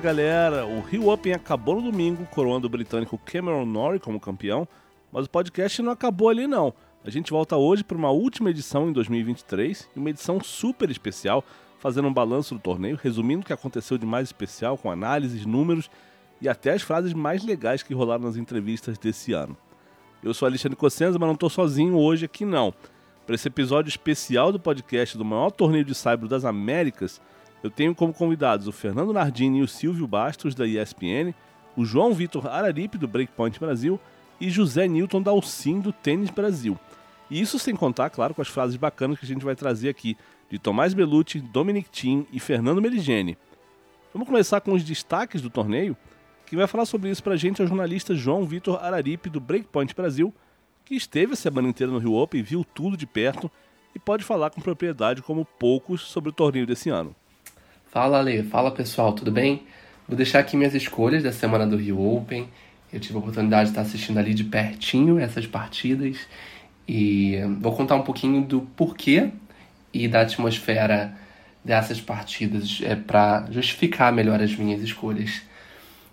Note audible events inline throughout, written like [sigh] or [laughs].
Galera! O Rio Open acabou no domingo, coroando o britânico Cameron Norrie como campeão, mas o podcast não acabou ali não. A gente volta hoje para uma última edição em 2023 e uma edição super especial, fazendo um balanço do torneio, resumindo o que aconteceu de mais especial, com análises, números e até as frases mais legais que rolaram nas entrevistas desse ano. Eu sou Alexandre Cossenza, mas não estou sozinho hoje aqui não. Para esse episódio especial do podcast do maior torneio de saibro das Américas, eu tenho como convidados o Fernando Nardini e o Silvio Bastos, da ESPN, o João Vitor Araripe, do Breakpoint Brasil, e José Newton da Alcim, do Tênis Brasil. E isso sem contar, claro, com as frases bacanas que a gente vai trazer aqui, de Tomás Belucci, Dominic Thiem e Fernando Meligeni. Vamos começar com os destaques do torneio. Quem vai falar sobre isso pra gente é o jornalista João Vitor Araripe, do Breakpoint Brasil, que esteve a semana inteira no Rio Open, viu tudo de perto e pode falar com propriedade como poucos sobre o torneio desse ano. Fala Ale, fala pessoal, tudo bem? Vou deixar aqui minhas escolhas da semana do Rio Open. Eu tive a oportunidade de estar assistindo ali de pertinho essas partidas e vou contar um pouquinho do porquê e da atmosfera dessas partidas é para justificar melhor as minhas escolhas.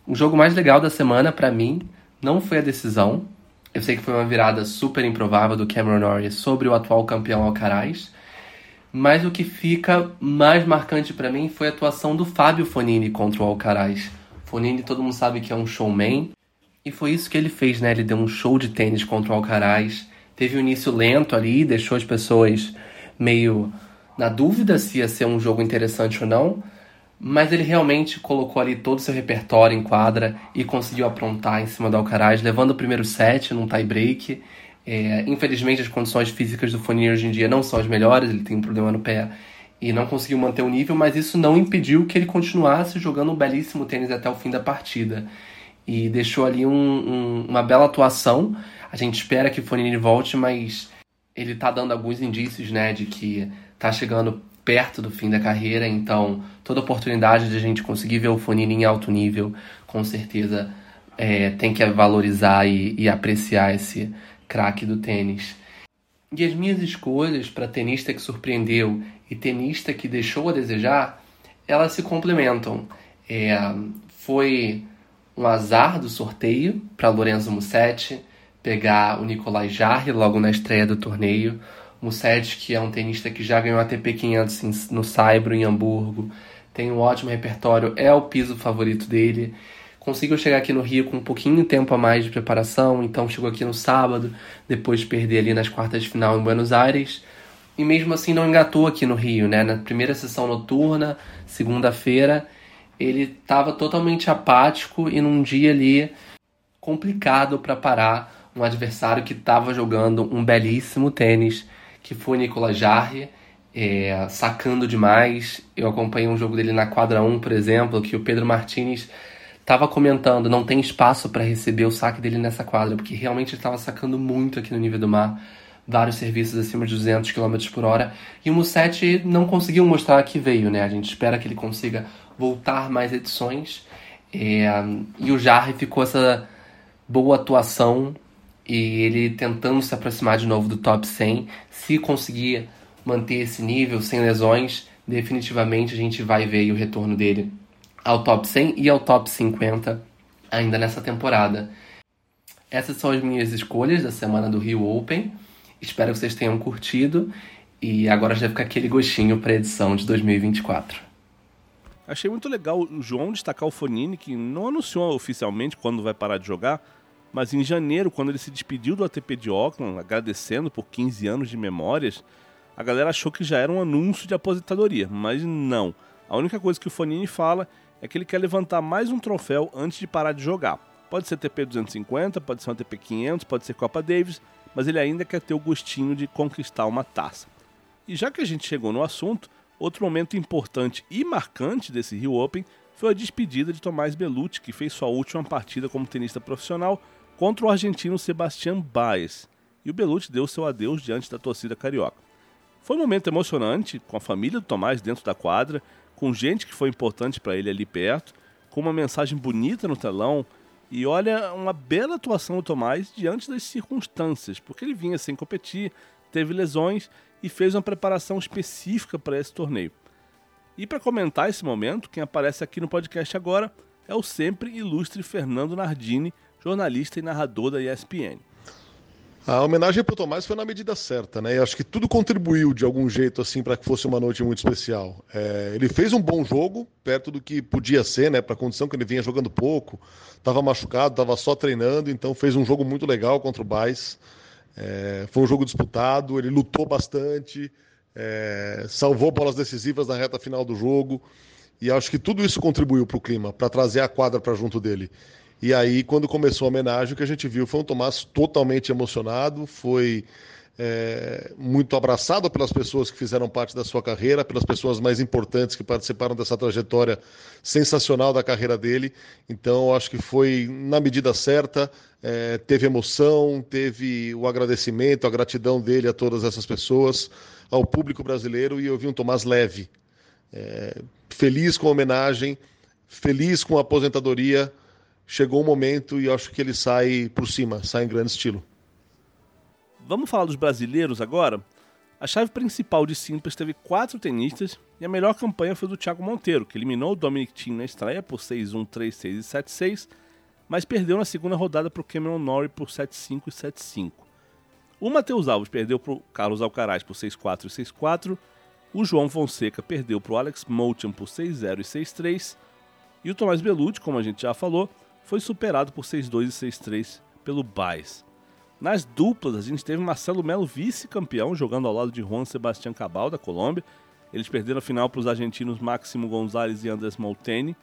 O jogo mais legal da semana para mim não foi a decisão. Eu sei que foi uma virada super improvável do Cameron Norrie sobre o atual campeão Alcaraz, mas o que fica mais marcante para mim foi a atuação do Fábio Fonini contra o Alcaraz. Fonini, todo mundo sabe que é um showman, e foi isso que ele fez, né? Ele deu um show de tênis contra o Alcaraz. Teve um início lento ali, deixou as pessoas meio na dúvida se ia ser um jogo interessante ou não, mas ele realmente colocou ali todo o seu repertório em quadra e conseguiu aprontar em cima do Alcaraz, levando o primeiro set num tie break é, infelizmente, as condições físicas do Fournier hoje em dia não são as melhores, ele tem um problema no pé e não conseguiu manter o nível, mas isso não impediu que ele continuasse jogando um belíssimo tênis até o fim da partida. E deixou ali um, um, uma bela atuação. A gente espera que o Fournier volte, mas ele está dando alguns indícios né, de que está chegando perto do fim da carreira, então toda oportunidade de a gente conseguir ver o Fonini em alto nível, com certeza é, tem que valorizar e, e apreciar esse, craque do tênis. E as minhas escolhas para tenista que surpreendeu e tenista que deixou a desejar, elas se complementam. É, foi um azar do sorteio para Lorenzo Musetti pegar o Nicolai Jarre logo na estreia do torneio. Musetti, que é um tenista que já ganhou ATP 500 no Saibro, em Hamburgo, tem um ótimo repertório, é o piso favorito dele conseguiu chegar aqui no Rio com um pouquinho de tempo a mais de preparação, então chegou aqui no sábado, depois de perder ali nas quartas de final em Buenos Aires, e mesmo assim não engatou aqui no Rio, né? Na primeira sessão noturna, segunda-feira, ele estava totalmente apático e num dia ali complicado para parar um adversário que estava jogando um belíssimo tênis, que foi Nicolas Jarre, é, sacando demais. Eu acompanhei um jogo dele na quadra 1, por exemplo, que o Pedro Martinez Tava comentando, não tem espaço para receber o saque dele nessa quadra, porque realmente ele estava sacando muito aqui no nível do mar, vários serviços acima de 200 km por hora, e o Musetti não conseguiu mostrar que veio, né? A gente espera que ele consiga voltar mais edições, é, e o Jarre ficou essa boa atuação e ele tentando se aproximar de novo do top 100. Se conseguir manter esse nível sem lesões, definitivamente a gente vai ver o retorno dele ao top 100 e ao top 50 ainda nessa temporada. Essas são as minhas escolhas da semana do Rio Open. Espero que vocês tenham curtido e agora já fica aquele gostinho para a edição de 2024. Achei muito legal o João destacar o Fonini, que não anunciou oficialmente quando vai parar de jogar, mas em janeiro, quando ele se despediu do ATP de Auckland, agradecendo por 15 anos de memórias, a galera achou que já era um anúncio de aposentadoria, mas não. A única coisa que o Fonini fala é que ele quer levantar mais um troféu antes de parar de jogar. Pode ser TP 250, pode ser um TP 500, pode ser Copa Davis, mas ele ainda quer ter o gostinho de conquistar uma taça. E já que a gente chegou no assunto, outro momento importante e marcante desse Rio Open foi a despedida de Tomás Belucci, que fez sua última partida como tenista profissional contra o argentino Sebastián Baez. E o Belucci deu seu adeus diante da torcida carioca. Foi um momento emocionante, com a família do Tomás dentro da quadra, com gente que foi importante para ele ali perto, com uma mensagem bonita no telão. E olha, uma bela atuação do Tomás diante das circunstâncias, porque ele vinha sem competir, teve lesões e fez uma preparação específica para esse torneio. E para comentar esse momento, quem aparece aqui no podcast agora é o sempre ilustre Fernando Nardini, jornalista e narrador da ESPN. A homenagem para o Tomás foi na medida certa, né? E acho que tudo contribuiu de algum jeito assim para que fosse uma noite muito especial. É, ele fez um bom jogo, perto do que podia ser, né? Para a condição que ele vinha jogando pouco, estava machucado, estava só treinando, então fez um jogo muito legal contra o Bais. É, foi um jogo disputado, ele lutou bastante, é, salvou bolas decisivas na reta final do jogo. E acho que tudo isso contribuiu para o clima, para trazer a quadra para junto dele. E aí, quando começou a homenagem, o que a gente viu foi um Tomás totalmente emocionado, foi é, muito abraçado pelas pessoas que fizeram parte da sua carreira, pelas pessoas mais importantes que participaram dessa trajetória sensacional da carreira dele. Então, acho que foi na medida certa, é, teve emoção, teve o agradecimento, a gratidão dele a todas essas pessoas, ao público brasileiro, e eu vi um Tomás leve, é, feliz com a homenagem, feliz com a aposentadoria chegou o momento e acho que ele sai por cima, sai em grande estilo. Vamos falar dos brasileiros agora? A chave principal de simples teve quatro tenistas e a melhor campanha foi do Thiago Monteiro, que eliminou o Dominic Thiem na estreia por 6-1, 3-6 e 7-6, mas perdeu na segunda rodada para o Cameron Norrie por 7-5 e 7-5. O Matheus Alves perdeu para o Carlos Alcaraz por 6-4 e 6-4, o João Fonseca perdeu para o Alex Moulton por 6-0 e 6-3, e o Tomás Bellucci, como a gente já falou, foi superado por 6-2 e 6-3 pelo Baez. Nas duplas, a gente teve Marcelo Melo vice-campeão, jogando ao lado de Juan Sebastián Cabal, da Colômbia. Eles perderam a final para os argentinos Máximo Gonzalez e Andrés Molteni.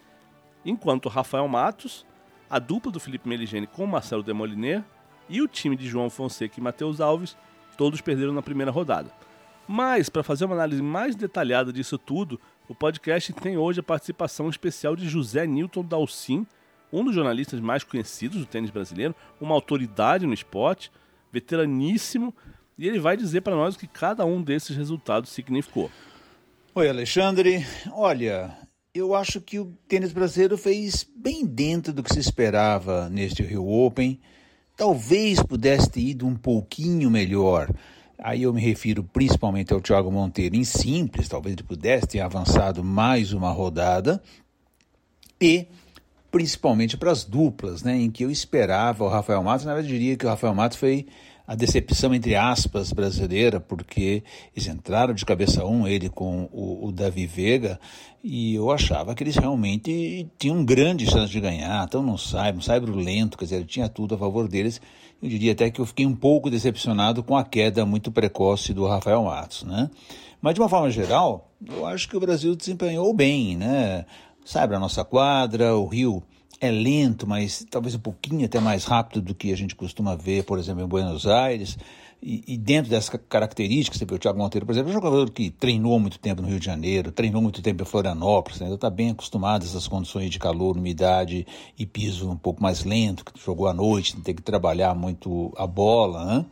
Enquanto Rafael Matos, a dupla do Felipe Meligeni com Marcelo Demoliner e o time de João Fonseca e Matheus Alves, todos perderam na primeira rodada. Mas, para fazer uma análise mais detalhada disso tudo, o podcast tem hoje a participação especial de José Newton Dalcin, um dos jornalistas mais conhecidos do tênis brasileiro, uma autoridade no esporte, veteraníssimo, e ele vai dizer para nós o que cada um desses resultados significou. Oi, Alexandre. Olha, eu acho que o tênis brasileiro fez bem dentro do que se esperava neste Rio Open. Talvez pudesse ter ido um pouquinho melhor. Aí eu me refiro principalmente ao Thiago Monteiro em simples, talvez ele pudesse ter avançado mais uma rodada. E principalmente para as duplas, né, em que eu esperava o Rafael Matos, na verdade diria que o Rafael Matos foi a decepção, entre aspas, brasileira, porque eles entraram de cabeça um, ele com o, o, Davi Vega, e eu achava que eles realmente tinham grande chance de ganhar, então não saibam, saibro lento, quer dizer, tinha tudo a favor deles. Eu diria até que eu fiquei um pouco decepcionado com a queda muito precoce do Rafael Matos, né? Mas de uma forma geral, eu acho que o Brasil desempenhou bem, né? Sabe, a nossa quadra, o rio é lento, mas talvez um pouquinho até mais rápido do que a gente costuma ver, por exemplo, em Buenos Aires. E, e dentro dessas características, você vê o Thiago Monteiro, por exemplo, é um jogador que treinou muito tempo no Rio de Janeiro, treinou muito tempo em Florianópolis, ainda né? está bem acostumado a essas condições de calor, umidade e piso um pouco mais lento, que jogou à noite, tem que trabalhar muito a bola. Né?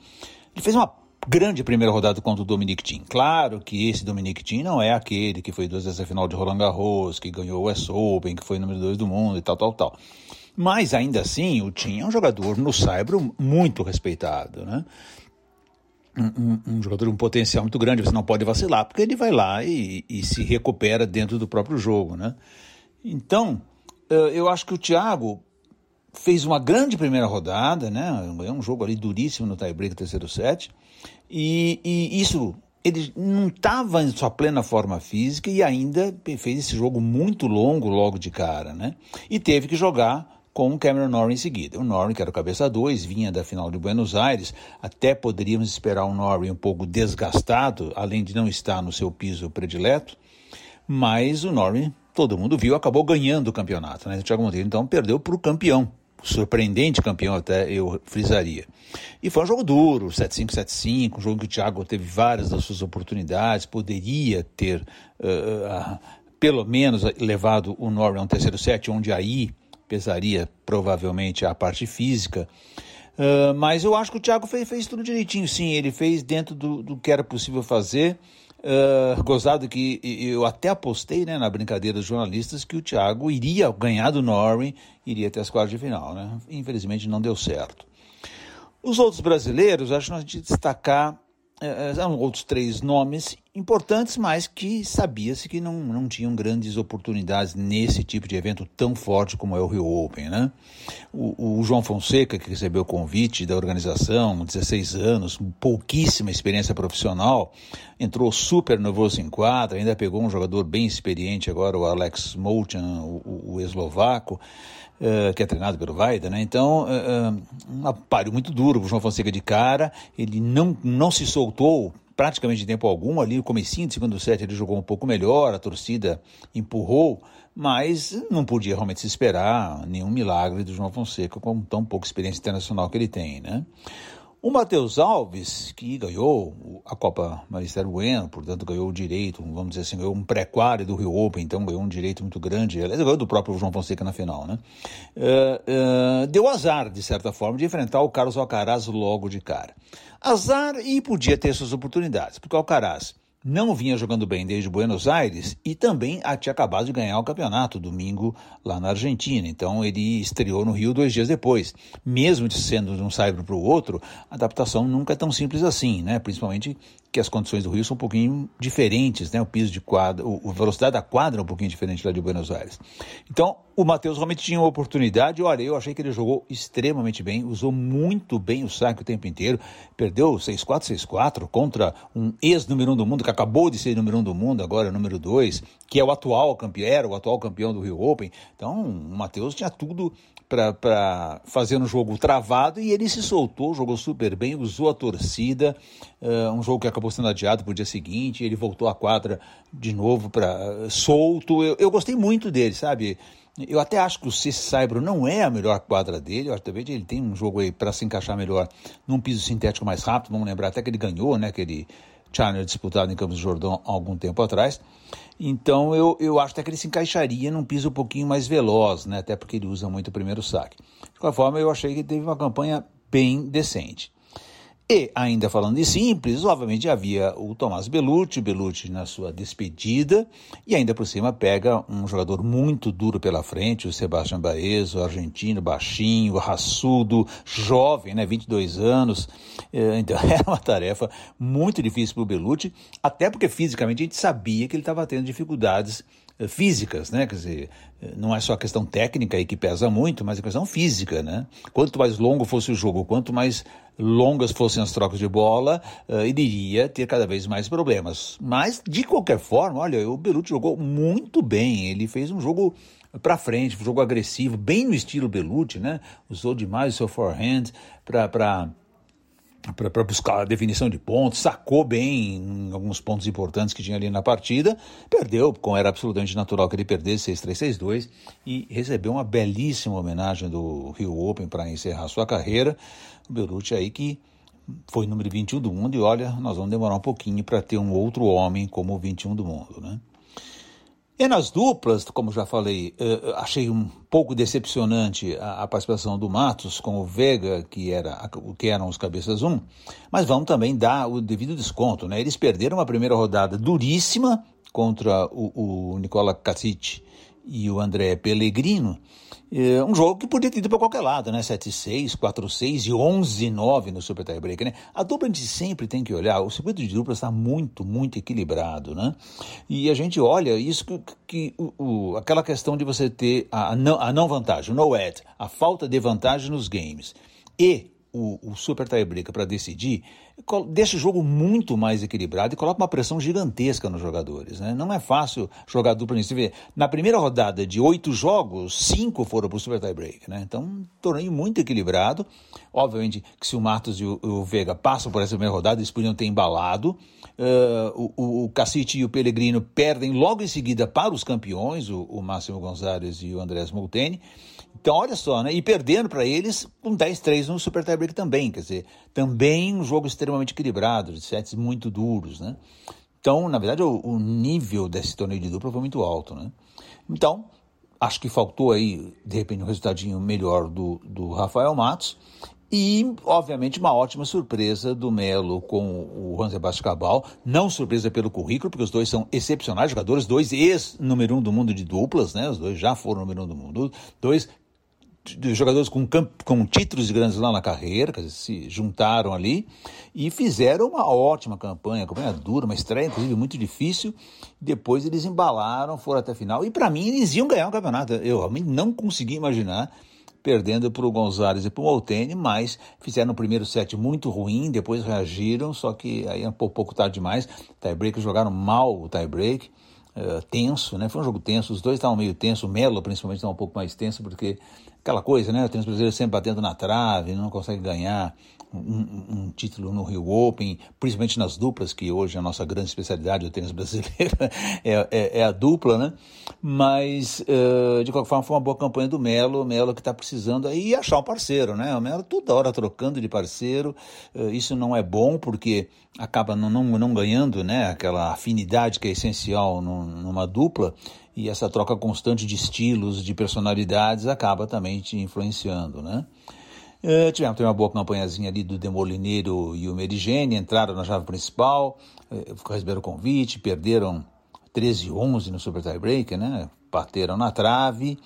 Ele fez uma grande primeira rodada contra o Dominic Thiem. Claro que esse Dominic Thiem não é aquele que foi duas vezes a final de Roland Garros, que ganhou o US Open, que foi número dois do mundo e tal, tal, tal. Mas ainda assim, o Thiem é um jogador no Saibro muito respeitado, né? Um, um, um, jogador com um potencial muito grande, você não pode vacilar, porque ele vai lá e, e se recupera dentro do próprio jogo, né? Então, eh, eu acho que o Thiago fez uma grande primeira rodada, né? Ganhou um jogo ali duríssimo no tie-break terceiro set. E, e isso, ele não estava em sua plena forma física e ainda fez esse jogo muito longo logo de cara, né? E teve que jogar com o Cameron Norrie em seguida. O Norrie, que era o cabeça 2, vinha da final de Buenos Aires, até poderíamos esperar um Norrie um pouco desgastado, além de não estar no seu piso predileto, mas o Norrie, todo mundo viu, acabou ganhando o campeonato, né? O Thiago Monteiro, então, perdeu para o campeão, surpreendente campeão até eu frisaria. E foi um jogo duro, 7-5, 7-5, um jogo que o Thiago teve várias das suas oportunidades, poderia ter uh, uh, pelo menos levado o Norrie a um terceiro set, onde aí pesaria provavelmente a parte física. Uh, mas eu acho que o Thiago fez, fez tudo direitinho, sim, ele fez dentro do, do que era possível fazer. Uh, gozado que eu até apostei né, na brincadeira dos jornalistas que o Thiago iria ganhar do Norrie, iria até as quartas de final. Né? Infelizmente não deu certo. Os outros brasileiros, acho que nós que destacar uh, outros três nomes importantes, mas que sabia-se que não, não tinham grandes oportunidades nesse tipo de evento tão forte como é o Rio Open. Né? O, o João Fonseca, que recebeu o convite da organização, 16 anos, pouquíssima experiência profissional, entrou super nervoso em quadra, ainda pegou um jogador bem experiente agora, o Alex Molchan, o, o eslovaco. Uh, que é treinado pelo Vaida, né? Então, uh, um aparelho muito duro, o João Fonseca de cara, ele não, não se soltou praticamente em tempo algum. Ali no comecinho do segundo set ele jogou um pouco melhor, a torcida empurrou, mas não podia realmente se esperar nenhum milagre do João Fonseca com tão pouca experiência internacional que ele tem, né? O Matheus Alves, que ganhou a Copa Maristério Bueno, portanto ganhou o direito, vamos dizer assim, ganhou um pré-quadro do Rio Open, então ganhou um direito muito grande, aliás, ganhou do próprio João Fonseca na final, né? Uh, uh, deu azar, de certa forma, de enfrentar o Carlos Alcaraz logo de cara. Azar e podia ter suas oportunidades, porque o Alcaraz não vinha jogando bem desde Buenos Aires e também tinha acabado de ganhar o campeonato domingo lá na Argentina. Então ele estreou no Rio dois dias depois. Mesmo sendo de um saibro para o outro, a adaptação nunca é tão simples assim, né? Principalmente que as condições do Rio são um pouquinho diferentes, né? O piso de quadra, a velocidade da quadra é um pouquinho diferente lá de Buenos Aires. Então, o Matheus realmente tinha uma oportunidade. Olha, eu achei que ele jogou extremamente bem, usou muito bem o saque o tempo inteiro. Perdeu 6-4, 6-4 contra um ex-número 1 um do mundo, que acabou de ser número 1 um do mundo, agora é número 2, que é o atual campeão, era o atual campeão do Rio Open. Então, o Matheus tinha tudo para fazer um jogo travado e ele se soltou, jogou super bem, usou a torcida, uh, um jogo que acabou sendo adiado para o dia seguinte, ele voltou à quadra de novo para uh, solto. Eu, eu gostei muito dele, sabe? Eu até acho que o C Saibro não é a melhor quadra dele, eu acho que ele tem um jogo aí para se encaixar melhor num piso sintético mais rápido, vamos lembrar até que ele ganhou, né, aquele Challenger disputado em Campos do Jordão há algum tempo atrás. Então eu, eu acho até que ele se encaixaria num piso um pouquinho mais veloz, né? até porque ele usa muito o primeiro saque. De qualquer forma, eu achei que teve uma campanha bem decente. E, ainda falando de simples, obviamente havia o Tomás Belucci, Belucci na sua despedida, e ainda por cima pega um jogador muito duro pela frente, o Sebastião Baez, o argentino, baixinho, raçudo, jovem, né, 22 anos. É, então [laughs] era uma tarefa muito difícil para o Belucci, até porque fisicamente a gente sabia que ele estava tendo dificuldades físicas, né? Quer dizer, não é só a questão técnica aí que pesa muito, mas a questão física, né? Quanto mais longo fosse o jogo, quanto mais longas fossem as trocas de bola, uh, iria ter cada vez mais problemas. Mas, de qualquer forma, olha, o Belucci jogou muito bem, ele fez um jogo para frente, um jogo agressivo, bem no estilo Belucci, né? Usou demais o seu forehand para para buscar a definição de pontos, sacou bem em alguns pontos importantes que tinha ali na partida, perdeu, como era absolutamente natural que ele perdesse 6-3-6-2 e recebeu uma belíssima homenagem do Rio Open para encerrar sua carreira. O Belucci aí que foi número 21 do mundo e olha, nós vamos demorar um pouquinho para ter um outro homem como o 21 do mundo, né? E nas duplas, como já falei, uh, achei um pouco decepcionante a, participação do Matos com o Vega, que, era, que eram os cabeças 1, mas vamos também dar o devido desconto. Né? Eles perderam uma primeira rodada duríssima contra o, o Nicola Kacic e o André Pellegrino, é um jogo que podia ter ido para qualquer lado, né? 7-6, 4-6 e 11-9 no Super Tiebreak, né? A dupla a gente sempre tem que olhar, o circuito de dupla está muito, muito equilibrado, né? E a gente olha isso que, que o, o, aquela questão de você ter a, não, a não vantagem, o no ad, a falta de vantagem nos games e o, o Super Tiebreaker para decidir, deixa o jogo muito mais equilibrado e coloca uma pressão gigantesca nos jogadores. Né? Não é fácil jogar dupla nisso. Vê, na primeira rodada de oito jogos, cinco foram para o Super Tiebreaker. Né? Então, um torneio muito equilibrado. Obviamente que se o Matos e o, o Vega passam por essa primeira rodada, eles podiam ter embalado. Uh, o, o e o Pellegrino perdem logo em seguida para os campeões, o, o Máximo Gonzalez e o Andrés Molteni. Então, olha só, né? E perdendo para eles com 10-3 no Super Tiebreak também. Quer dizer, também um jogo extremamente equilibrado, de sets muito duros, né? Então, na verdade, o, o nível desse torneio de dupla foi muito alto, né? Então, acho que faltou aí, de repente, um resultadinho melhor do, do Rafael Matos. E, obviamente, uma ótima surpresa do Melo com o Juan Sebastião Cabal. Não surpresa pelo currículo, porque os dois são excepcionais jogadores, dois ex-número um do mundo de duplas, né? Os dois já foram número um do mundo, dois jogadores com, com títulos de grandes lá na carreira, que se juntaram ali e fizeram uma ótima campanha, campanha dura, uma estreia inclusive muito difícil. Depois eles embalaram, foram até a final e para mim eles iam ganhar o campeonato. Eu realmente não consegui imaginar perdendo para o Gonzalez e para o Molteni, mas fizeram o primeiro set muito ruim, depois reagiram, só que aí é um pouco, pouco tarde demais. Tiebreak jogaram mal o tiebreak. Uh, tenso, né? Foi um jogo tenso, os dois estavam meio tenso, o Melo principalmente estava um pouco mais tenso, porque aquela coisa, né? O tênis brasileiro sempre batendo na trave, não consegue ganhar um, um, título no Rio Open, principalmente nas duplas, que hoje é a nossa grande especialidade do tênis brasileiro [laughs] é, é, é, a dupla, né? Mas, uh, de qualquer forma, foi uma boa campanha do Melo, Melo que está precisando aí achar um parceiro, né? O Melo toda hora trocando de parceiro, uh, isso não é bom porque acaba não, não, não ganhando, né? Aquela afinidade que é essencial num, numa dupla, e essa troca constante de estilos, de personalidades, acaba também te influenciando, né? Uh, tivemos uma boa campanhazinha ali do Demolineiro e o Merigene, entraram na chave principal, uh, receberam o convite, perderam 13 11 no Super Tiebreaker, né? Bateram na trave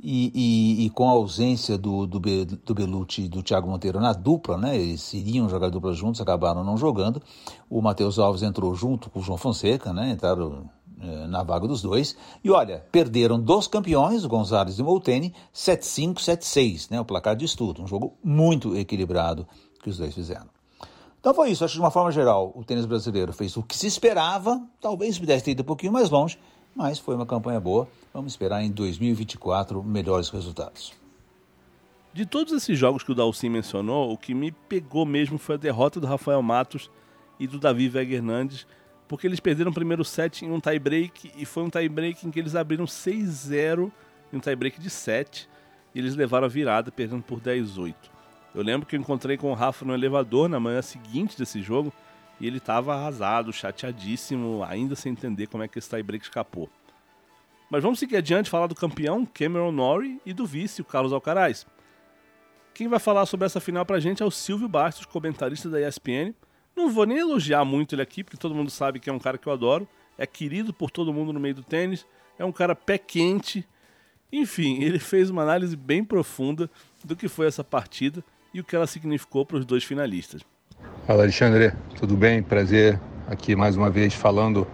e, e, e, com a ausência do, do, do Belucci e do Thiago Monteiro na dupla, né? Eles iriam jogar dupla juntos, acabaram não jogando. O Matheus Alves entrou junto com o João Fonseca, né? Entraram na vaga dos dois. E olha, perderam dos campeões, o Gonzalez e o Molteni, 7-5, 7-6, né? O placar de estudo. Um jogo muito equilibrado que os dois fizeram. Então foi isso. Acho que de uma forma geral, o tênis brasileiro fez o que se esperava. Talvez pudesse ter ido um pouquinho mais longe, mas foi uma campanha boa. Vamos esperar em 2024 melhores resultados. De todos esses jogos que o Dalcin mencionou, o que me pegou mesmo foi a derrota do Rafael Matos e do Davi Vega Hernandes porque eles perderam o primeiro set em um tie-break e foi um tie-break em que eles abriram 6-0 em um tie-break de 7 e eles levaram a virada, perdendo por 10-8. Eu lembro que eu encontrei com o Rafa no elevador na manhã seguinte desse jogo e ele estava arrasado, chateadíssimo, ainda sem entender como é que esse tie-break escapou. Mas vamos seguir adiante falar do campeão Cameron Norrie e do vice, o Carlos Alcaraz. Quem vai falar sobre essa final pra gente é o Silvio Bastos, comentarista da ESPN, não vou nem elogiar muito ele aqui, porque todo mundo sabe que é um cara que eu adoro. É querido por todo mundo no meio do tênis. É um cara pé quente. Enfim, ele fez uma análise bem profunda do que foi essa partida e o que ela significou para os dois finalistas. Fala Alexandre, tudo bem? Prazer aqui mais uma vez falando,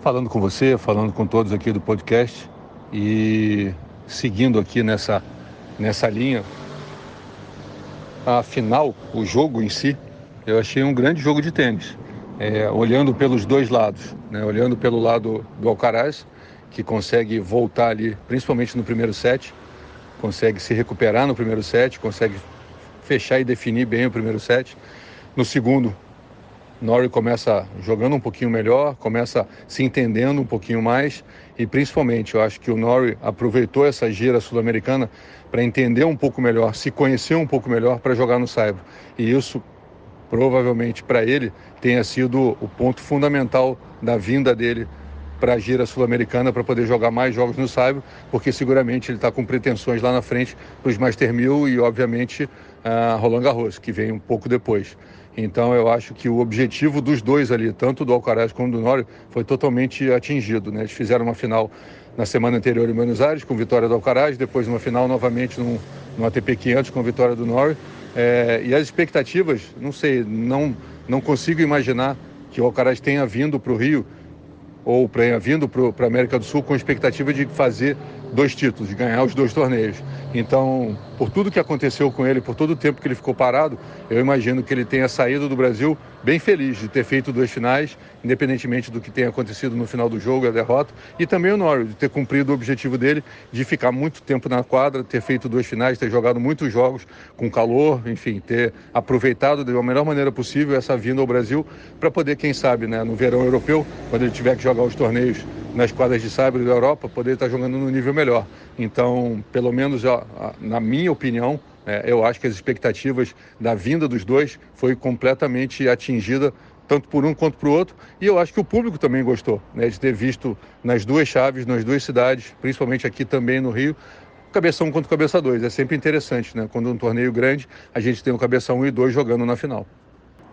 falando com você, falando com todos aqui do podcast e seguindo aqui nessa, nessa linha. A final, o jogo em si, eu achei um grande jogo de tênis, é, olhando pelos dois lados, né? olhando pelo lado do Alcaraz, que consegue voltar ali, principalmente no primeiro set, consegue se recuperar no primeiro set, consegue fechar e definir bem o primeiro set. No segundo, Norrie começa jogando um pouquinho melhor, começa se entendendo um pouquinho mais e principalmente eu acho que o Norrie aproveitou essa gira sul-americana para entender um pouco melhor, se conhecer um pouco melhor para jogar no Saibro. E isso provavelmente para ele tenha sido o ponto fundamental da vinda dele para a gira sul-americana para poder jogar mais jogos no Saibro, porque seguramente ele está com pretensões lá na frente para os Master 1000 e, obviamente, a Roland Garros, que vem um pouco depois. Então, eu acho que o objetivo dos dois ali, tanto do Alcaraz como do Nório, foi totalmente atingido. Né? Eles fizeram uma final na semana anterior em Buenos Aires com vitória do Alcaraz, depois uma final novamente no, no ATP 500 com vitória do Norrie é, e as expectativas, não sei, não, não consigo imaginar que o Alcaraz tenha vindo para o Rio ou tenha vindo para a América do Sul com expectativa de fazer dois títulos, ganhar os dois torneios. Então, por tudo que aconteceu com ele, por todo o tempo que ele ficou parado, eu imagino que ele tenha saído do Brasil bem feliz de ter feito duas finais, independentemente do que tenha acontecido no final do jogo, a derrota, e também o Norris, de ter cumprido o objetivo dele de ficar muito tempo na quadra, ter feito duas finais, ter jogado muitos jogos com calor, enfim, ter aproveitado da melhor maneira possível essa vinda ao Brasil para poder, quem sabe, né, no verão europeu, quando ele tiver que jogar os torneios nas quadras de sabre da Europa, poder estar jogando no nível melhor. Então, pelo menos na minha opinião, é, eu acho que as expectativas da vinda dos dois foi completamente atingida tanto por um quanto por outro. E eu acho que o público também gostou né, de ter visto nas duas chaves, nas duas cidades, principalmente aqui também no Rio, cabeça 1 contra cabeça 2. É sempre interessante, né? Quando um torneio grande, a gente tem o cabeça 1 e 2 jogando na final.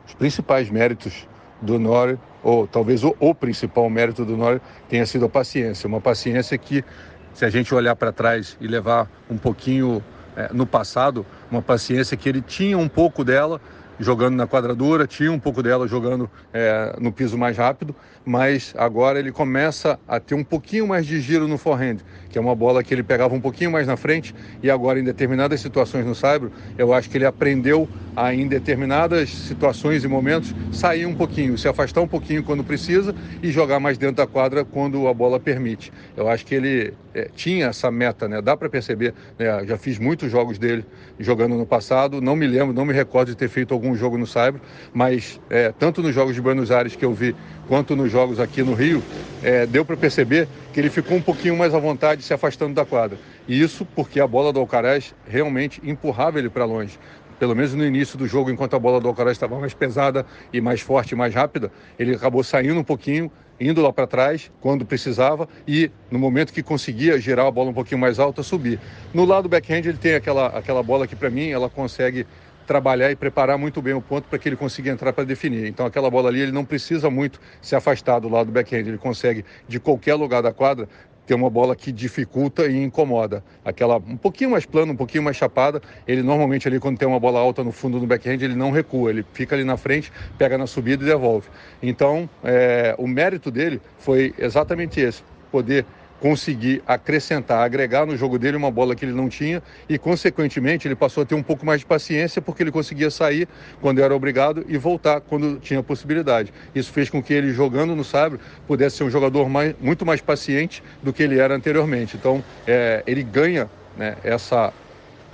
Os principais méritos do Nori, ou talvez o, o principal mérito do Nori, tenha sido a paciência. Uma paciência que, se a gente olhar para trás e levar um pouquinho é, no passado, uma paciência que ele tinha um pouco dela jogando na quadradura, tinha um pouco dela jogando é, no piso mais rápido, mas agora ele começa a ter um pouquinho mais de giro no forehand, que é uma bola que ele pegava um pouquinho mais na frente e agora em determinadas situações no saibro, eu acho que ele aprendeu a em determinadas situações e momentos sair um pouquinho, se afastar um pouquinho quando precisa e jogar mais dentro da quadra quando a bola permite. Eu acho que ele é, tinha essa meta, né? Dá para perceber, né? Já fiz muitos jogos dele jogando no passado, não me lembro, não me recordo de ter feito algum jogo no Saibro, mas é, tanto nos jogos de Buenos Aires que eu vi, quanto nos jogos aqui no Rio, é, deu para perceber que ele ficou um pouquinho mais à vontade se afastando da quadra. E isso porque a bola do Alcaraz realmente empurrava ele para longe pelo menos no início do jogo, enquanto a bola do Alcaraz estava mais pesada e mais forte, mais rápida, ele acabou saindo um pouquinho, indo lá para trás quando precisava e no momento que conseguia girar a bola um pouquinho mais alta, subir. No lado backhand ele tem aquela, aquela bola que para mim ela consegue trabalhar e preparar muito bem o ponto para que ele consiga entrar para definir. Então aquela bola ali ele não precisa muito se afastar do lado backhand, ele consegue de qualquer lugar da quadra ter uma bola que dificulta e incomoda. Aquela um pouquinho mais plana, um pouquinho mais chapada, ele normalmente ali quando tem uma bola alta no fundo do backhand, ele não recua, ele fica ali na frente, pega na subida e devolve. Então, é, o mérito dele foi exatamente esse, poder conseguir acrescentar, agregar no jogo dele uma bola que ele não tinha e, consequentemente, ele passou a ter um pouco mais de paciência porque ele conseguia sair quando era obrigado e voltar quando tinha possibilidade. Isso fez com que ele, jogando no sabre, pudesse ser um jogador mais, muito mais paciente do que ele era anteriormente. Então, é, ele ganha né, essa,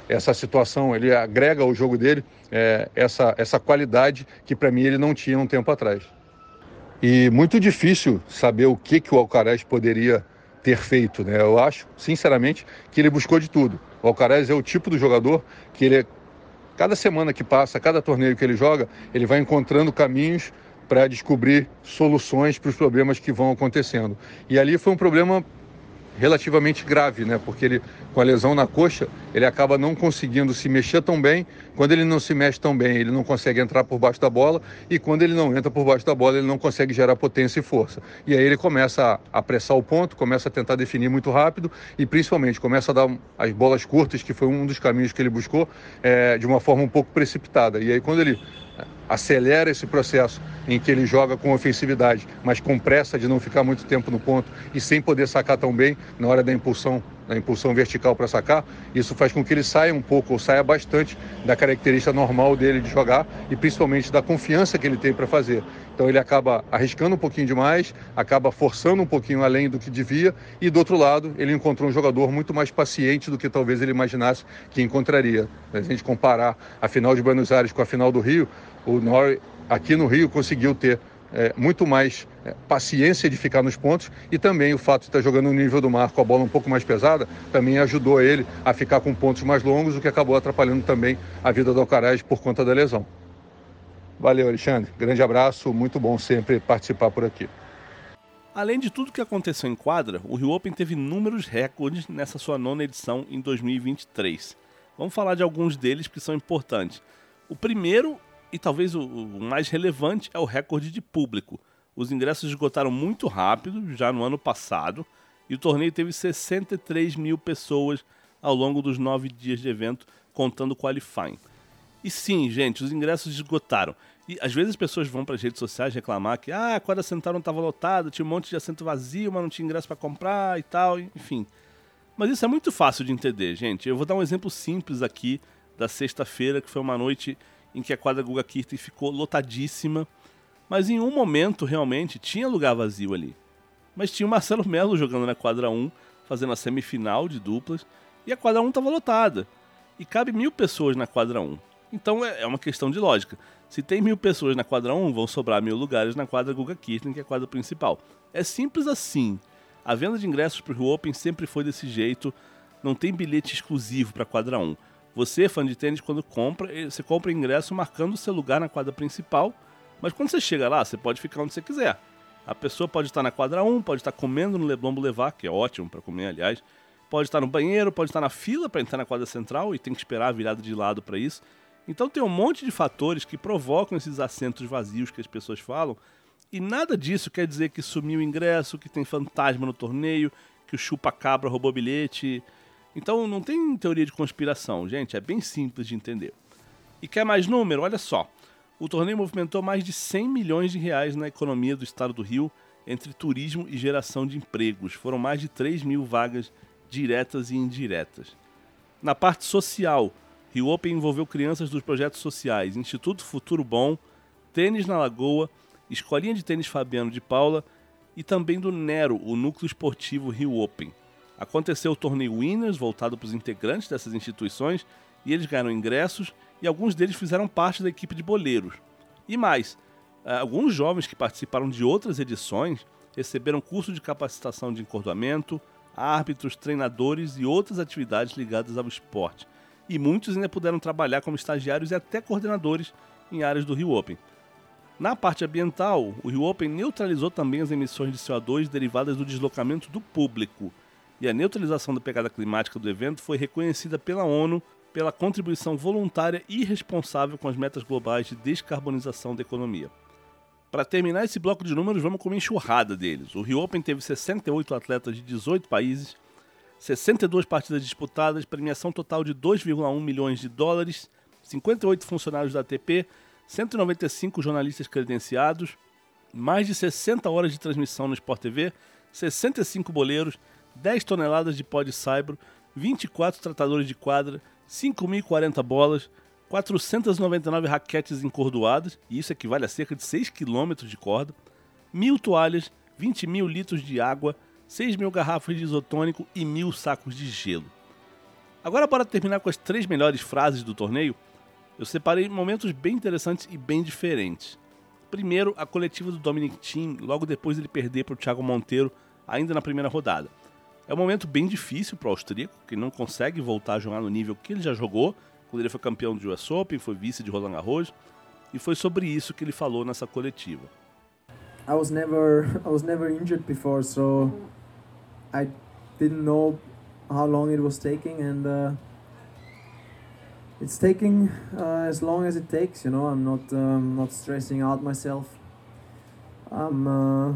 essa situação, ele agrega ao jogo dele é, essa, essa qualidade que, para mim, ele não tinha um tempo atrás. E muito difícil saber o que, que o Alcaraz poderia ter feito. Né? Eu acho, sinceramente, que ele buscou de tudo. O Alcaraz é o tipo do jogador que ele, cada semana que passa, cada torneio que ele joga, ele vai encontrando caminhos para descobrir soluções para os problemas que vão acontecendo. E ali foi um problema relativamente grave, né? Porque ele, com a lesão na coxa, ele acaba não conseguindo se mexer tão bem. Quando ele não se mexe tão bem, ele não consegue entrar por baixo da bola. E quando ele não entra por baixo da bola, ele não consegue gerar potência e força. E aí ele começa a apressar o ponto, começa a tentar definir muito rápido e principalmente começa a dar as bolas curtas, que foi um dos caminhos que ele buscou, é, de uma forma um pouco precipitada. E aí quando ele acelera esse processo em que ele joga com ofensividade, mas com pressa de não ficar muito tempo no ponto e sem poder sacar tão bem na hora da impulsão, da impulsão vertical para sacar, isso faz com que ele saia um pouco ou saia bastante da característica normal dele de jogar e principalmente da confiança que ele tem para fazer. Então ele acaba arriscando um pouquinho demais, acaba forçando um pouquinho além do que devia e do outro lado ele encontrou um jogador muito mais paciente do que talvez ele imaginasse que encontraria. Se a gente comparar a final de Buenos Aires com a final do Rio, o Norrie aqui no Rio conseguiu ter é, muito mais é, paciência de ficar nos pontos e também o fato de estar jogando no nível do mar com a bola um pouco mais pesada também ajudou ele a ficar com pontos mais longos, o que acabou atrapalhando também a vida do Alcaraz por conta da lesão. Valeu, Alexandre. Grande abraço, muito bom sempre participar por aqui. Além de tudo que aconteceu em quadra, o Rio Open teve inúmeros recordes nessa sua nona edição em 2023. Vamos falar de alguns deles que são importantes. O primeiro e talvez o, mais relevante é o recorde de público. Os ingressos esgotaram muito rápido, já no ano passado, e o torneio teve 63 mil pessoas ao longo dos nove dias de evento, contando o qualifying. E sim, gente, os ingressos esgotaram. E às vezes as pessoas vão para as redes sociais reclamar que ah, a quadra central não estava lotada, tinha um monte de assento vazio, mas não tinha ingresso para comprar e tal, enfim. Mas isso é muito fácil de entender, gente. Eu vou dar um exemplo simples aqui da sexta-feira, que foi uma noite em que a quadra Guga Kirten ficou lotadíssima, mas em um momento realmente tinha lugar vazio ali. Mas tinha o Marcelo Melo jogando na quadra 1, fazendo a semifinal de duplas, e a quadra 1 estava lotada. E cabe mil pessoas na quadra 1. Então é, é uma questão de lógica. Se tem mil pessoas na quadra 1, vão sobrar mil lugares na quadra Guga Kirten, que é a quadra principal. É simples assim. A venda de ingressos para o Open sempre foi desse jeito. Não tem bilhete exclusivo para a quadra 1. Você, fã de tênis, quando compra, eh, você compra ingresso marcando o seu lugar na quadra principal, mas quando você chega lá, você pode ficar onde você quiser. A pessoa pode estar na quadra 1, pode estar comendo no Leblon Boulevard, que é ótimo para comer, aliás. Pode estar no banheiro, pode estar na fila para entrar na quadra central e tem que esperar a virada de lado para isso. Então tem um monte de fatores que provocam esses assentos vazios que as pessoas falam. E nada disso quer dizer que sumiu o ingresso, que tem fantasma no torneio, que o chupa-cabra roubou bilhete. Então não tem teoria de conspiração, gente, é bem simples de entender. E quer mais número? Olha só. O torneio movimentou mais de 100 milhões de reais na economia do estado do Rio entre turismo e geração de empregos. Foram mais de 3 mil vagas diretas e indiretas. Na parte social, Rio Open envolveu crianças dos projetos sociais Instituto Futuro Bom, Tênis na Lagoa, Escolinha de Tênis Fabiano de Paula e também do Nero, o núcleo esportivo Rio Open. Aconteceu o torneio Winners, voltado para os integrantes dessas instituições, e eles ganharam ingressos e alguns deles fizeram parte da equipe de boleiros. E mais, eh, alguns jovens que participaram de outras edições receberam curso de capacitação de encordoamento, árbitros, treinadores e outras atividades ligadas ao esporte. E muitos ainda puderam trabalhar como estagiários e até coordenadores em áreas do Rio Open. Na parte ambiental, o Rio Open neutralizou também as emissões de CO2 derivadas do deslocamento do público. E a neutralização da pegada climática do evento foi reconhecida pela ONU pela contribuição voluntária e responsável com as metas globais de descarbonização da economia. Para terminar esse bloco de números, vamos com uma enxurrada deles. O Rio Open teve 68 atletas de 18 países, 62 partidas disputadas, premiação total de 2,1 milhões de dólares, 58 funcionários da ATP, 195 jornalistas credenciados, mais de 60 horas de transmissão no Sport TV, 65 boleiros, 10 toneladas de pó de saibro, 24 tratadores de quadra, 5.040 bolas, 499 raquetes encordoadas, e isso equivale a cerca de 6 km de corda, mil toalhas, 20 mil litros de água, 6 mil garrafas de isotônico e mil sacos de gelo. Agora, para terminar com as três melhores frases do torneio, eu separei momentos bem interessantes e bem diferentes. Primeiro, a coletiva do Dominic Thiem, logo depois dele perder para o Thiago Monteiro, ainda na primeira rodada. É um momento bem difícil para o austríaco, que não consegue voltar a jogar no nível que ele já jogou, quando ele foi campeão do US Open, foi vice de Roland Garros, e foi sobre isso que ele falou nessa coletiva. I was never [laughs] I was never injured before, so I didn't know how long it was taking and uh, it's taking uh, as long as it takes, you know. I'm not um, not stressing out myself. I'm uh,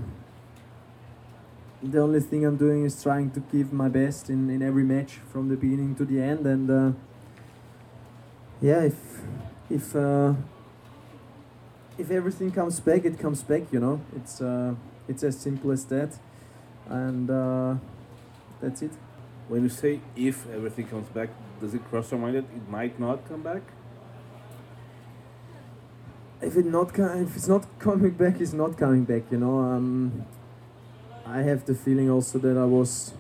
the only thing I'm doing is trying to give my best in, in every match from the beginning to the end and uh, yeah if if uh, if everything comes back it comes back you know it's uh, it's as simple as that and uh, that's it when you say if everything comes back does it cross your mind that it might not come back if it not if it's not coming back it's not coming back you know um, I have the feeling also that I was,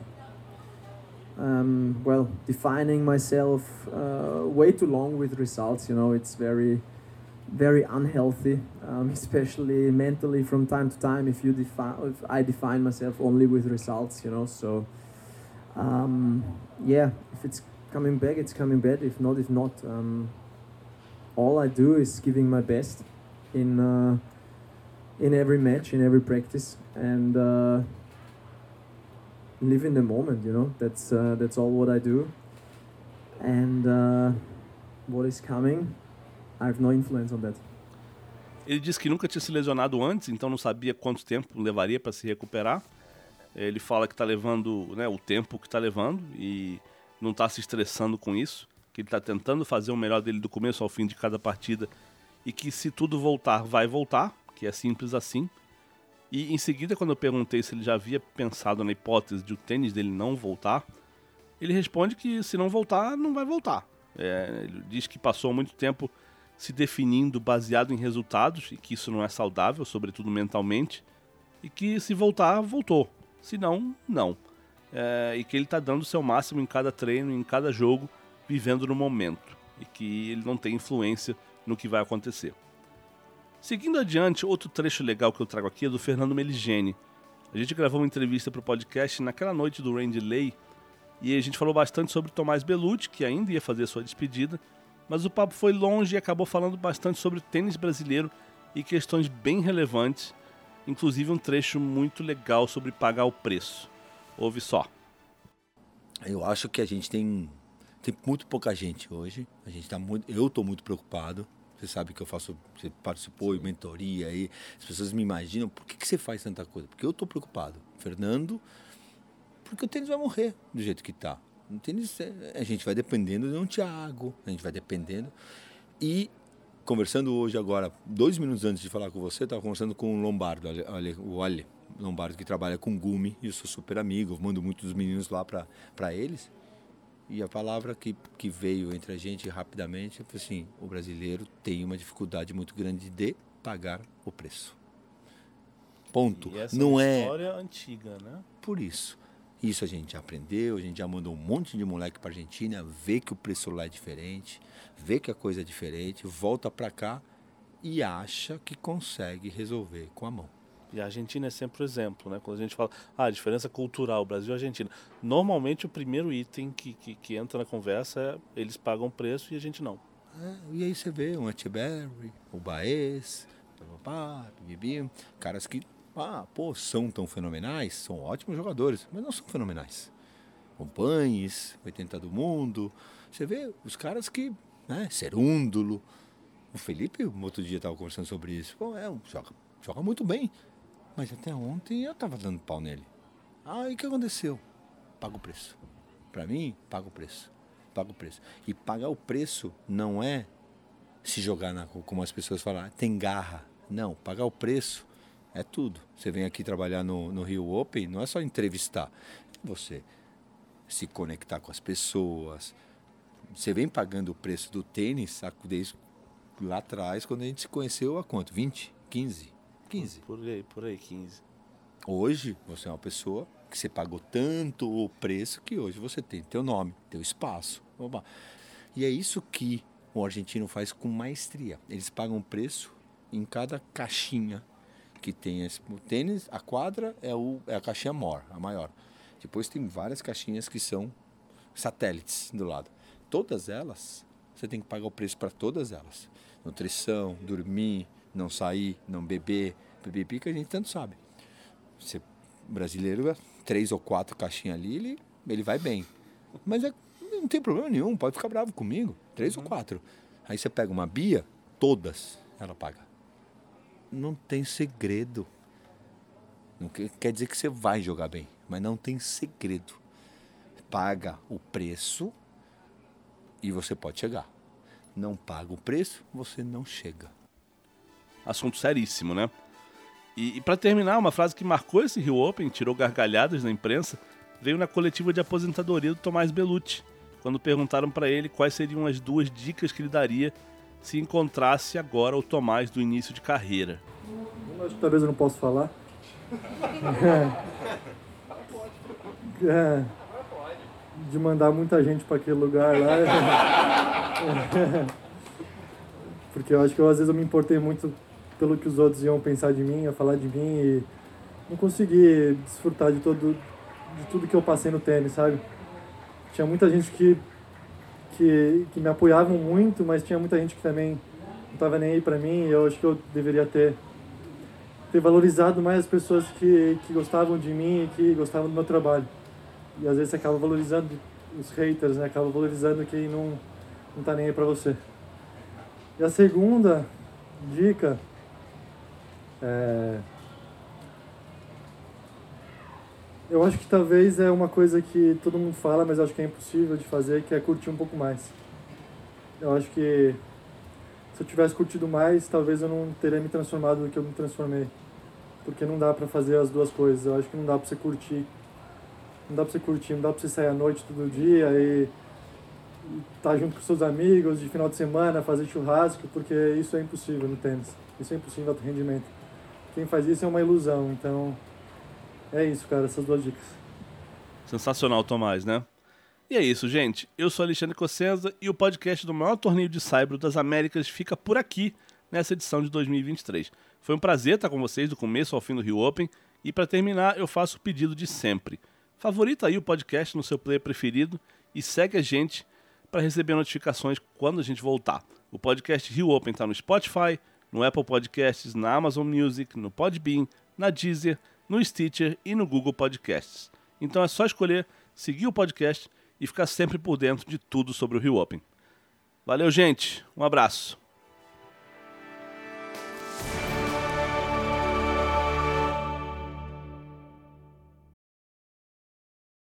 um, well, defining myself uh, way too long with results. You know, it's very, very unhealthy, um, [laughs] especially mentally from time to time. If you define, if I define myself only with results, you know, so um, yeah, if it's coming back, it's coming back. If not, if not, um, all I do is giving my best in. Uh, in every match, in every practice, and uh, live in the moment. You know, that's uh, that's all what I do. And uh, what is coming, Have no influence on that. Ele disse que nunca tinha se lesionado antes, então não sabia quanto tempo levaria para se recuperar. Ele fala que está levando né, o tempo que está levando e não está se estressando com isso, que ele está tentando fazer o melhor dele do começo ao fim de cada partida e que se tudo voltar, vai voltar, que é simples assim. E em seguida, quando eu perguntei se ele já havia pensado na hipótese de o tênis dele não voltar, ele responde que se não voltar, não vai voltar. É, ele diz que passou muito tempo se definindo baseado em resultados e que isso não é saudável, sobretudo mentalmente, e que se voltar, voltou. Se não, não. É, e que ele está dando o seu máximo em cada treino, em cada jogo, vivendo no momento. E que ele não tem influência no que vai acontecer. Seguindo adiante, outro trecho legal que eu trago aqui é do Fernando Meligeni. A gente gravou uma entrevista para o podcast naquela noite do Randy Lay e a gente falou bastante sobre Tomás Belucci, que ainda ia fazer sua despedida, mas o papo foi longe e acabou falando bastante sobre o tênis brasileiro e questões bem relevantes, inclusive um trecho muito legal sobre pagar o preço. Ouve só. Eu acho que a gente tem, tem muito pouca gente hoje. A gente tá muito, eu estou muito preocupado você sabe que eu faço, você participou em mentoria aí, as pessoas me imaginam, por que, que você faz tanta coisa? Porque eu estou preocupado. Fernando, porque o tênis vai morrer do jeito que está. No tênis, a gente vai dependendo de um Thiago, a gente vai dependendo. E conversando hoje agora, dois minutos antes de falar com você, estava conversando com o Lombardo, o Ali Lombardo, que trabalha com Gumi, e eu sou super amigo, mando muitos meninos lá para eles. E a palavra que, que veio entre a gente rapidamente foi assim: o brasileiro tem uma dificuldade muito grande de pagar o preço. Ponto. E essa Não é é uma história antiga, né? por isso. Isso a gente já aprendeu, a gente já mandou um monte de moleque para Argentina, vê que o preço lá é diferente, vê que a coisa é diferente, volta para cá e acha que consegue resolver com a mão. E a Argentina é sempre o exemplo, né? Quando a gente fala, ah, diferença cultural, Brasil e Argentina. Normalmente o primeiro item que, que, que entra na conversa é eles pagam preço e a gente não. É, e aí você vê o Antiberry, o Baez, papá, bibi, caras que, ah, pô, são tão fenomenais, são ótimos jogadores, mas não são fenomenais. Pães, 80 do mundo, você vê os caras que, né, Serúndulo, o Felipe, um outro dia estava conversando sobre isso, pô, é, joga, joga muito bem, mas até ontem eu estava dando pau nele. Ah, e o que aconteceu? Paga o preço. Para mim, paga o preço. Paga o preço. E pagar o preço não é se jogar na como as pessoas falam, "Ah, tem garra. Não, pagar o preço é tudo. Você vem aqui trabalhar no, no Rio Open, não é só entrevistar. Você se conectar com as pessoas. Você vem pagando o preço do tênis desde lá atrás, quando a gente se conheceu há quanto? 20? 15? 15. Por aí, por aí, 15. Hoje você é uma pessoa que você pagou tanto o preço que hoje você tem teu nome, teu espaço. Oba. E é isso que o argentino faz com maestria. Eles pagam preço em cada caixinha que tem. esse- O tênis, a quadra é, o, é a caixinha maior, a maior. Depois tem várias caixinhas que são satélites do lado. Todas elas, você tem que pagar o preço para todas elas. Nutrição, dormir, não sair, não beber, beber que a gente tanto sabe. Você, brasileiro, três ou quatro caixinhas ali, ele, ele vai bem. Mas é- não tem problema nenhum, pode ficar bravo comigo. Três ou quatro. Aí você pega uma Bia, todas ela paga. Não tem segredo. Não que- quer dizer que você vai jogar bem, mas não tem segredo. Paga o preço e você pode chegar. Não paga o preço, você não chega. Assunto seríssimo, né? E, e para terminar, uma frase que marcou esse Rio Open, tirou gargalhadas na imprensa, veio na coletiva de aposentadoria do Tomás Bellucci, quando perguntaram para ele quais seriam as duas dicas que ele daria se encontrasse agora o Tomás do início de carreira. Eu acho que talvez eu não possa falar. É. É. De mandar muita gente para aquele lugar lá. Porque eu acho que eu, às vezes eu me importei muito pelo que os outros iam pensar de mim, ia falar de mim e não consegui desfrutar de todo de tudo que eu passei no tênis, sabe? Tinha muita gente que que, que me apoiavam muito, mas tinha muita gente que também não tava nem aí para mim, e eu acho que eu deveria ter ter valorizado mais as pessoas que, que gostavam de mim e que gostavam do meu trabalho. E às vezes você acaba valorizando os haters, né? Acaba valorizando quem não, não tá nem aí pra você. E a segunda dica é... Eu acho que talvez é uma coisa que todo mundo fala, mas acho que é impossível de fazer, que é curtir um pouco mais. Eu acho que se eu tivesse curtido mais, talvez eu não teria me transformado no que eu me transformei. Porque não dá pra fazer as duas coisas. Eu acho que não dá pra você curtir. Não dá pra você curtir, não dá pra você sair à noite todo dia e estar tá junto com seus amigos de final de semana, fazer churrasco, porque isso é impossível no tênis. Isso é impossível no rendimento. Quem faz isso é uma ilusão, então é isso, cara, essas duas dicas. Sensacional, Tomás, né? E é isso, gente. Eu sou Alexandre Cossenza e o podcast do maior torneio de Saibro das Américas fica por aqui nessa edição de 2023. Foi um prazer estar com vocês do começo ao fim do Rio Open e para terminar eu faço o pedido de sempre. Favorita aí o podcast no seu player preferido e segue a gente para receber notificações quando a gente voltar. O podcast Rio Open está no Spotify, no Apple Podcasts, na Amazon Music, no Podbean, na Deezer, no Stitcher e no Google Podcasts. Então é só escolher seguir o podcast e ficar sempre por dentro de tudo sobre o Rio Open. Valeu, gente. Um abraço.